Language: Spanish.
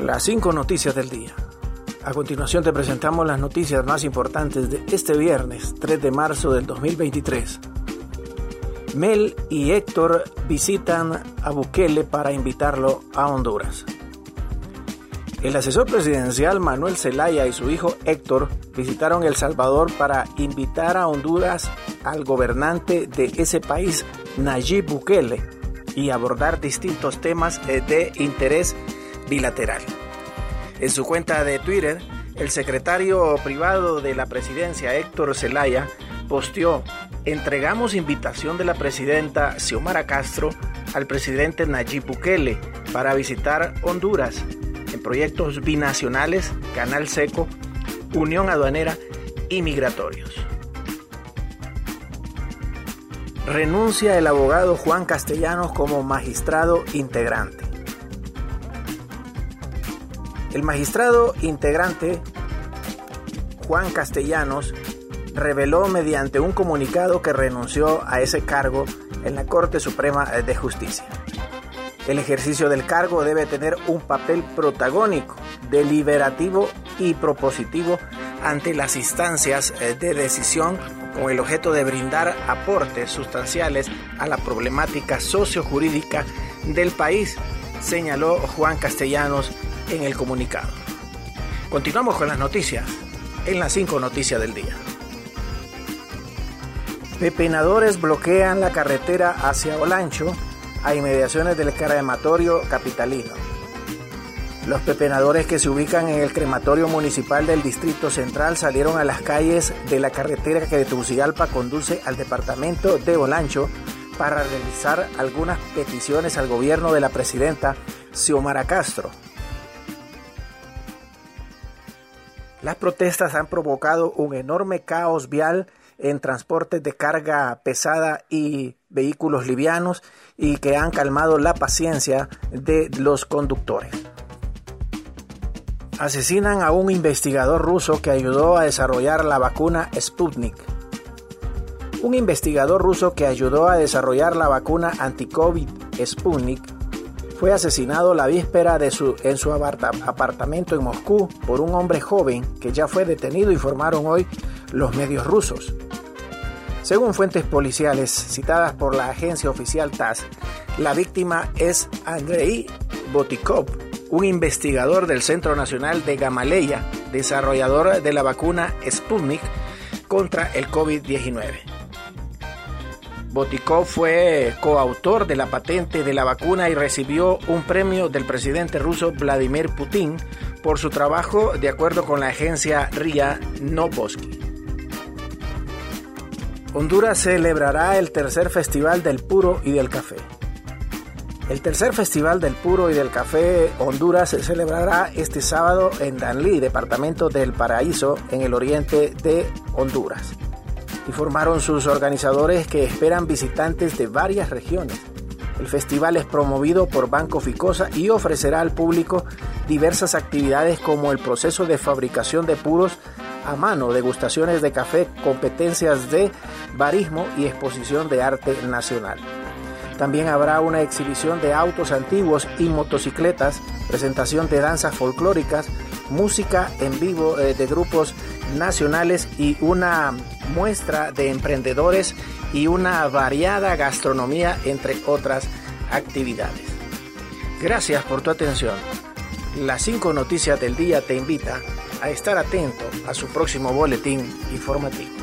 Las cinco noticias del día. A continuación te presentamos las noticias más importantes de este viernes 3 de marzo del 2023. Mel y Héctor visitan a Bukele para invitarlo a Honduras. El asesor presidencial Manuel Zelaya y su hijo Héctor visitaron El Salvador para invitar a Honduras al gobernante de ese país, Nayib Bukele, y abordar distintos temas eh, de interés bilateral. En su cuenta de Twitter, el secretario privado de la presidencia, Héctor Zelaya, posteó, entregamos invitación de la presidenta Xiomara Castro al presidente Nayib Bukele para visitar Honduras en proyectos binacionales, Canal Seco, Unión Aduanera y Migratorios. Renuncia el abogado Juan Castellanos como magistrado integrante. El magistrado integrante Juan Castellanos reveló mediante un comunicado que renunció a ese cargo en la Corte Suprema de Justicia. El ejercicio del cargo debe tener un papel protagónico, deliberativo y propositivo ante las instancias de decisión con el objeto de brindar aportes sustanciales a la problemática sociojurídica del país, señaló Juan Castellanos en el comunicado. Continuamos con las noticias en las cinco noticias del día. Pepenadores bloquean la carretera hacia Olancho a inmediaciones del crematorio capitalino. Los pepenadores que se ubican en el crematorio municipal del Distrito Central salieron a las calles de la carretera que de Tegucigalpa conduce al departamento de Olancho para realizar algunas peticiones al gobierno de la presidenta Xiomara Castro. Las protestas han provocado un enorme caos vial en transportes de carga pesada y vehículos livianos y que han calmado la paciencia de los conductores. Asesinan a un investigador ruso que ayudó a desarrollar la vacuna Sputnik. Un investigador ruso que ayudó a desarrollar la vacuna anti-COVID Sputnik fue asesinado la víspera de su, en su apartamento en Moscú por un hombre joven que ya fue detenido, informaron hoy los medios rusos. Según fuentes policiales citadas por la agencia oficial TASS, la víctima es Andrei Botikov, un investigador del Centro Nacional de Gamaleya, desarrollador de la vacuna Sputnik contra el COVID-19. Botikov fue coautor de la patente de la vacuna y recibió un premio del presidente ruso Vladimir Putin por su trabajo de acuerdo con la agencia RIA Novosti. Honduras celebrará el tercer Festival del Puro y del Café. El tercer Festival del Puro y del Café Honduras se celebrará este sábado en Danlí, departamento del Paraíso, en el oriente de Honduras informaron sus organizadores que esperan visitantes de varias regiones. El festival es promovido por Banco Ficosa y ofrecerá al público diversas actividades como el proceso de fabricación de puros a mano, degustaciones de café, competencias de barismo y exposición de arte nacional. También habrá una exhibición de autos antiguos y motocicletas, presentación de danzas folclóricas, música en vivo eh, de grupos nacionales y una muestra de emprendedores y una variada gastronomía, entre otras actividades. Gracias por tu atención. Las cinco noticias del día te invita a estar atento a su próximo boletín informativo.